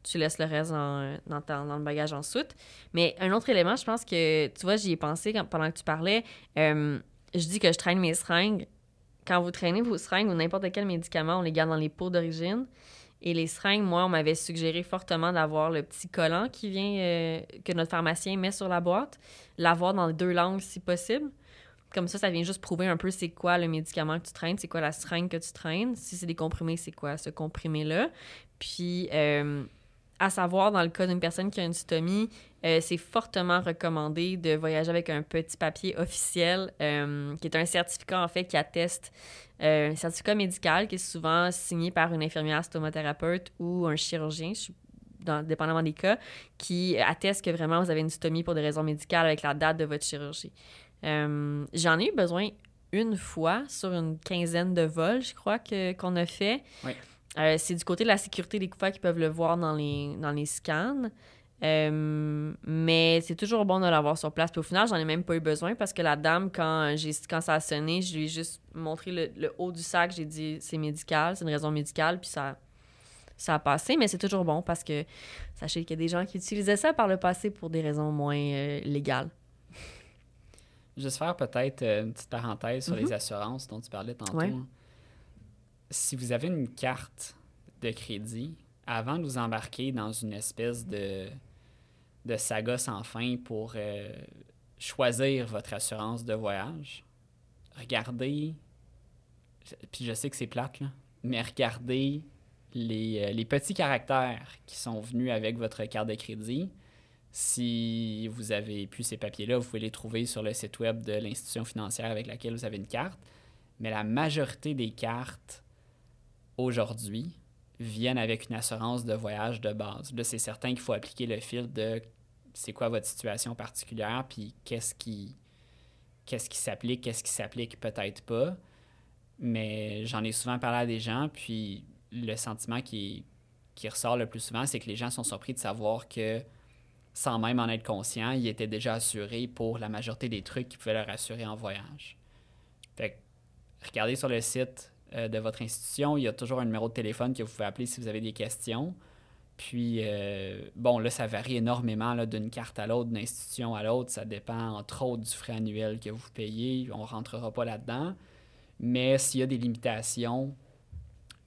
tu laisses le reste dans, dans, le bagage en soute. Mais un autre élément, je pense que, tu vois, j'y ai pensé pendant que tu parlais. euh, je dis que je traîne mes seringues. Quand vous traînez vos seringues ou n'importe quel médicament, on les garde dans les pots d'origine. Et les seringues, moi, on m'avait suggéré fortement d'avoir le petit collant qui vient, euh, que notre pharmacien met sur la boîte, l'avoir dans les deux langues si possible. Comme ça, ça vient juste prouver un peu c'est quoi le médicament que tu traînes, c'est quoi la seringue que tu traînes. Si c'est des comprimés, c'est quoi ce comprimé-là? Puis, euh, à savoir, dans le cas d'une personne qui a une stomie, euh, c'est fortement recommandé de voyager avec un petit papier officiel euh, qui est un certificat, en fait, qui atteste euh, un certificat médical qui est souvent signé par une infirmière stomathérapeute ou un chirurgien, dépendamment des cas, qui atteste que vraiment vous avez une stomie pour des raisons médicales avec la date de votre chirurgie. J'en ai eu besoin une fois sur une quinzaine de vols, je crois, que- qu'on a fait. Oui. Euh, c'est du côté de la sécurité des couverts qui peuvent le voir dans les, dans les scans. Euh, mais c'est toujours bon de l'avoir sur place. Puis au final, j'en ai même pas eu besoin parce que la dame, quand, j'ai, quand ça a sonné, je lui ai juste montré le, le haut du sac. J'ai dit c'est médical, c'est une raison médicale. Puis ça, ça a passé, mais c'est toujours bon parce que sachez qu'il y a des gens qui utilisaient ça par le passé pour des raisons moins euh, légales. Juste faire peut-être une petite parenthèse sur Mhm. les assurances dont tu parlais tantôt. Ouais. Si vous avez une carte de crédit, avant de vous embarquer dans une espèce de, de saga sans fin pour euh, choisir votre assurance de voyage, regardez, puis je sais que c'est plate, là, mais regardez les, euh, les petits caractères qui sont venus avec votre carte de crédit. Si vous avez plus ces papiers-là, vous pouvez les trouver sur le site web de l'institution financière avec laquelle vous avez une carte. Mais la majorité des cartes aujourd'hui viennent avec une assurance de voyage de base. Là, c'est certain qu'il faut appliquer le fil de c'est quoi votre situation particulière, puis qu'est-ce qui qu'est-ce qui s'applique, qu'est-ce qui s'applique peut-être pas. Mais j'en ai souvent parlé à des gens, puis le sentiment qui, qui ressort le plus souvent, c'est que les gens sont surpris de savoir que sans même en être conscient, ils étaient déjà assurés pour la majorité des trucs qui pouvaient leur assurer en voyage. Fait que, regardez sur le site euh, de votre institution, il y a toujours un numéro de téléphone que vous pouvez appeler si vous avez des questions. Puis, euh, bon, là, ça varie énormément d'une carte à l'autre, d'une institution à l'autre. Ça dépend, entre autres, du frais annuel que vous payez. On ne rentrera pas là-dedans. Mais s'il y a des limitations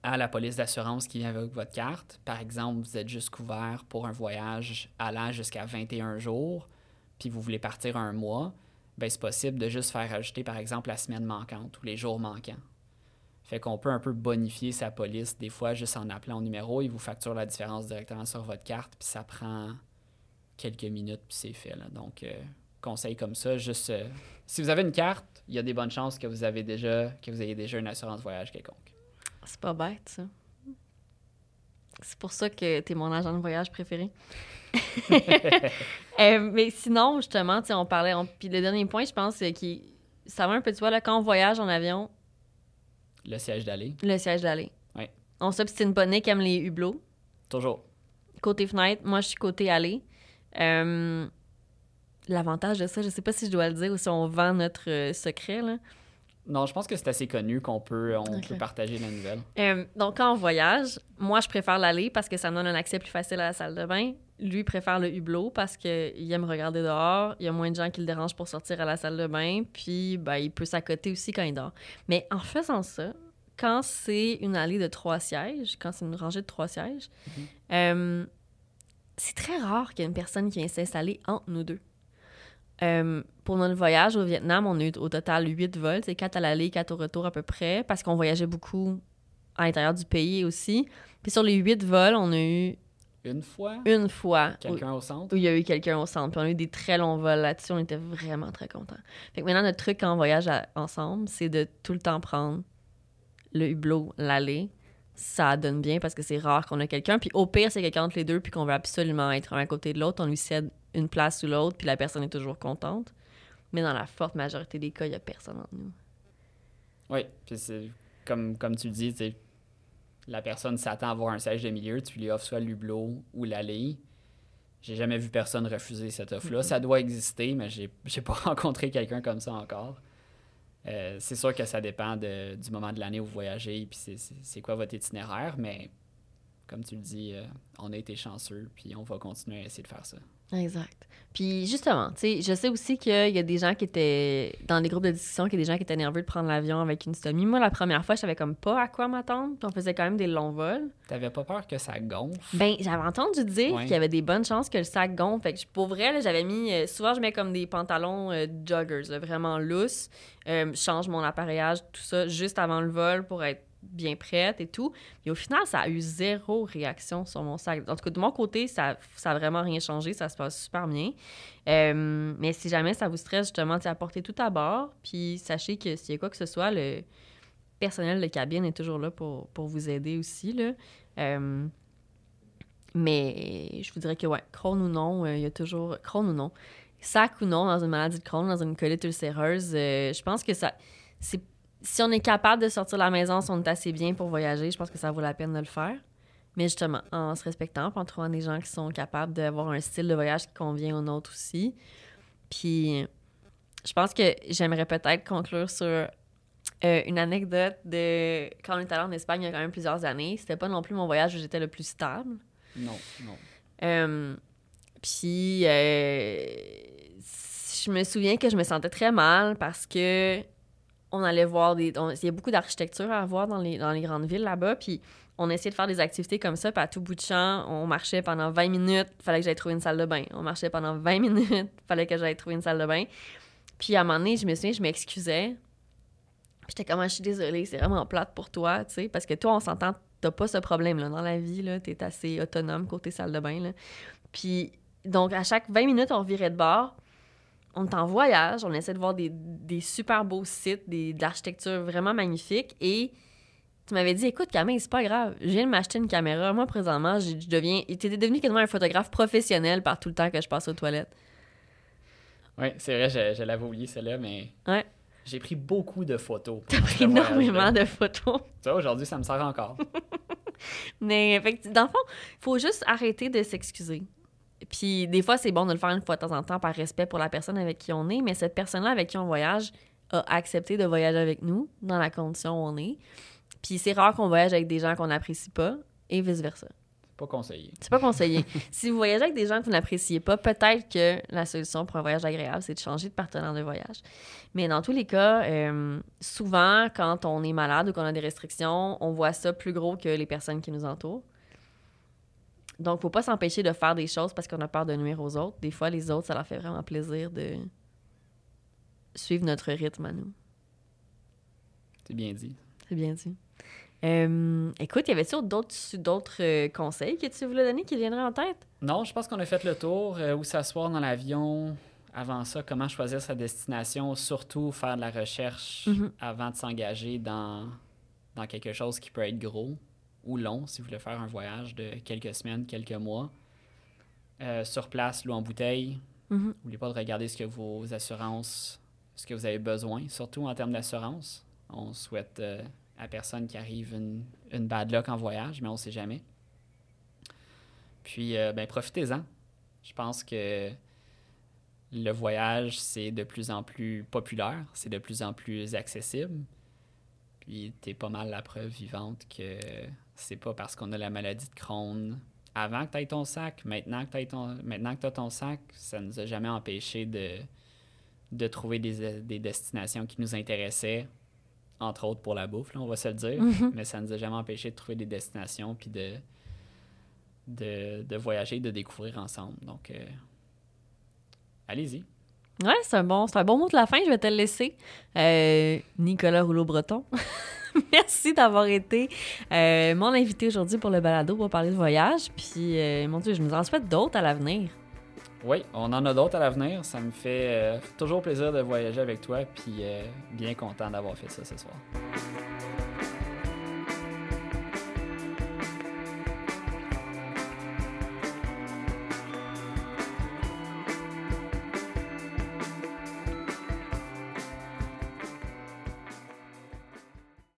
à la police d'assurance qui vient avec votre carte, par exemple, vous êtes juste couvert pour un voyage allant jusqu'à 21 jours, puis vous voulez partir un mois, ben c'est possible de juste faire ajouter, par exemple, la semaine manquante ou les jours manquants. Fait qu'on peut un peu bonifier sa police des fois juste en appelant au numéro. Il vous facture la différence directement sur votre carte, puis ça prend quelques minutes, puis c'est fait. Là. Donc, euh, conseil comme ça, juste euh, si vous avez une carte, il y a des bonnes chances que vous avez déjà que vous ayez déjà une assurance voyage quelconque. C'est pas bête, ça. C'est pour ça que t'es mon agent de voyage préféré. Euh, mais sinon, justement, tu on parlait... on- Puis le dernier point, je pense, c'est qui ça va un peu, tu vois, là, quand on voyage en avion, Le siège d'aller, le siège d'aller. Ouais. On s'obstine pas, Nick aime les hublots. toujours. Côté fenêtre, moi, je suis côté aller. Euh, L'avantage de ça, je sais pas si je dois le dire ou si on vend notre euh, secret, là. Non, je pense que c'est assez connu qu'on peut, on Ok. peut partager la nouvelle. Euh, donc, quand on voyage, moi, je préfère l'aller parce que ça me donne un accès plus facile à la salle de bain. Lui préfère le hublot parce qu'il aime regarder dehors. Il y a moins de gens qui le dérangent pour sortir à la salle de bain. Puis, ben, il peut s'accoter aussi quand il dort. Mais en faisant ça, quand c'est une allée de trois sièges, quand c'est une rangée de trois sièges, euh, c'est très rare qu'il y ait une personne qui vient s'installer entre nous deux. Euh, pour notre voyage au Vietnam, on a eu au total huit vols, c'est quatre à l'aller, quatre au retour à peu près, parce qu'on voyageait beaucoup à l'intérieur du pays aussi. Puis sur les huit vols, on a eu Une fois, une fois quelqu'un au centre? où il y a eu quelqu'un au centre. Puis on a eu des très longs vols là-dessus, on était vraiment très contents. Fait que maintenant, notre truc quand on voyage à- ensemble, c'est de tout le temps prendre le hublot, l'aller. Ça donne bien parce que c'est rare qu'on a quelqu'un. Puis au pire, c'est quelqu'un entre les deux, puis qu'on veut absolument être un à côté de l'autre. On lui cède une place ou l'autre, puis la personne est toujours contente. Mais dans la forte majorité des cas, il n'y a personne entre nous. Oui, puis c'est comme, comme tu le dis, tu la personne s'attend à avoir un siège de milieu, tu lui offres soit l'hublot ou l'allée. J'ai jamais vu personne refuser cette offre-là. Ça doit exister, mais j'ai j'ai pas rencontré quelqu'un comme ça encore. Euh, c'est sûr que ça dépend de- du moment de l'année où vous voyagez, puis c'est quoi votre itinéraire, mais comme tu le dis, euh, on a été chanceux, puis on va continuer à essayer de faire ça. Exact. Puis justement, tu sais, je sais aussi qu'il y a des gens qui étaient dans les groupes de discussion, qu'il y a des gens qui étaient nerveux de prendre l'avion avec une stomie. Moi, la première fois, je savais comme pas à quoi m'attendre, puis on faisait quand même des longs vols. T'avais pas peur que ça gonfle? Ben, j'avais entendu dire Ouais. qu'il y avait des bonnes chances que le sac gonfle. Fait que pour vrai, là, j'avais mis. euh, souvent, je mets comme des pantalons euh, joggers, là, vraiment lousses. Euh, change mon appareillage, tout ça, juste avant le vol pour être bien prête et tout. Et au final, ça a eu zéro réaction sur mon sac. En tout cas, de mon côté, ça ça a vraiment rien changé. Ça se passe super bien. Euh, mais si jamais ça vous stresse, justement, apportez tout à bord. Puis sachez que s'il y a quoi que ce soit, le personnel de cabine est toujours là pour, pour vous aider aussi. Là. Euh, mais je vous dirais que, ouais, Crohn ou non, euh, il y a toujours. Crohn ou non. Sac ou non, dans une maladie de Crohn, dans une colite ulcéreuse, je pense que ça. c'est Si on est capable de sortir de la maison, si on est assez bien pour voyager, je pense que ça vaut la peine de le faire. Mais justement, en se respectant, en trouvant des gens qui sont capables d'avoir un style de voyage qui convient aux nôtres aussi. Puis, je pense que j'aimerais peut-être conclure sur Euh, une anecdote de quand on est allé en Espagne il y a quand même plusieurs années. C'était pas non plus mon voyage où j'étais le plus stable. Non, non. Euh, puis, euh, je me souviens que je me sentais très mal parce que on allait voir des. il y a beaucoup d'architecture à voir dans les, dans les grandes villes là-bas. Puis, on essayait de faire des activités comme ça. Puis, à tout bout de champ, on marchait pendant 20 minutes. fallait que j'aille trouver une salle de bain. On marchait pendant 20 minutes. fallait que j'aille trouver une salle de bain. Puis, à un moment donné, je me souviens, je m'excusais. J'étais comme, Ah, je suis désolée, c'est vraiment plate pour toi, tu sais. Parce que toi, on s'entend, t'as pas ce problème-là dans la vie, là. T'es assez autonome côté salle de bain, là. Puis, donc, à chaque 20 minutes, on revirait de bord. On est en voyage, on essaie de voir des, des super beaux sites, des, de l'architecture vraiment magnifique. Et tu m'avais dit, écoute, Camille, c'est pas grave, je viens de m'acheter une caméra. Moi, présentement, je je deviens. T'étais devenu quasiment un photographe professionnel par tout le temps que je passe aux toilettes. Oui, c'est vrai, je, je l'avais oublié celle-là, mais Ouais. j'ai pris beaucoup de photos. T'as pris énormément de photos. Tu vois, aujourd'hui, ça me sert encore. Mais fait dans le fond, il faut juste arrêter de s'excuser. Puis des fois, c'est bon de le faire une fois de temps en temps par respect pour la personne avec qui on est, mais cette personne-là avec qui on voyage a accepté de voyager avec nous dans la condition où on est. Puis c'est rare qu'on voyage avec des gens qu'on n'apprécie pas et vice-versa. C'est pas conseillé. C'est pas conseillé. si vous voyagez avec des gens que vous n'appréciez pas, peut-être que la solution pour un voyage agréable, c'est de changer de partenaire de voyage. Mais dans tous les cas, euh, souvent, quand on est malade ou qu'on a des restrictions, on voit ça plus gros que les personnes qui nous entourent. Donc, faut pas s'empêcher de faire des choses parce qu'on a peur de nuire aux autres. Des fois, les autres, ça leur fait vraiment plaisir de suivre notre rythme à nous. C'est bien dit. C'est bien dit. Euh, écoute, y avait-tu d'autres d'autres euh, conseils que tu voulais donner qui viendraient en tête? Non, je pense qu'on a fait le tour. Euh, où s'asseoir dans l'avion. Avant ça, comment choisir sa destination. Surtout faire de la recherche Mhm. avant de s'engager dans, dans quelque chose qui peut être gros ou long, si vous voulez faire un voyage de quelques semaines, quelques mois. Euh, sur place, l'eau en bouteille. Mhm. N'oubliez pas de regarder ce que vos assurances, ce que vous avez besoin, surtout en termes d'assurance. On souhaite euh, à personne qui arrive une, une bad luck en voyage, mais on ne sait jamais. Puis, euh, ben, profitez-en. Je pense que le voyage, c'est de plus en plus populaire, c'est de plus en plus accessible. Puis, t'es pas mal la preuve vivante que c'est pas parce qu'on a la maladie de Crohn avant que tu aies ton sac, maintenant que tu ton, maintenant que as ton sac, ça nous a jamais empêché de, de trouver des, des destinations qui nous intéressaient, entre autres pour la bouffe, là, on va se le dire, Mhm. mais ça nous a jamais empêché de trouver des destinations puis de, de, de voyager, de découvrir ensemble. Donc, euh, allez-y. Ouais, c'est un, bon, c'est un bon mot de la fin, je vais te le laisser. Euh, Nicolas Rouleau-Breton, merci d'avoir été euh, mon invité aujourd'hui pour le balado pour parler de voyage. Puis, euh, mon Dieu, je nous en souhaite d'autres à l'avenir. Oui, on en a d'autres à l'avenir. Ça me fait euh, toujours plaisir de voyager avec toi, puis bien content d'avoir fait ça ce soir.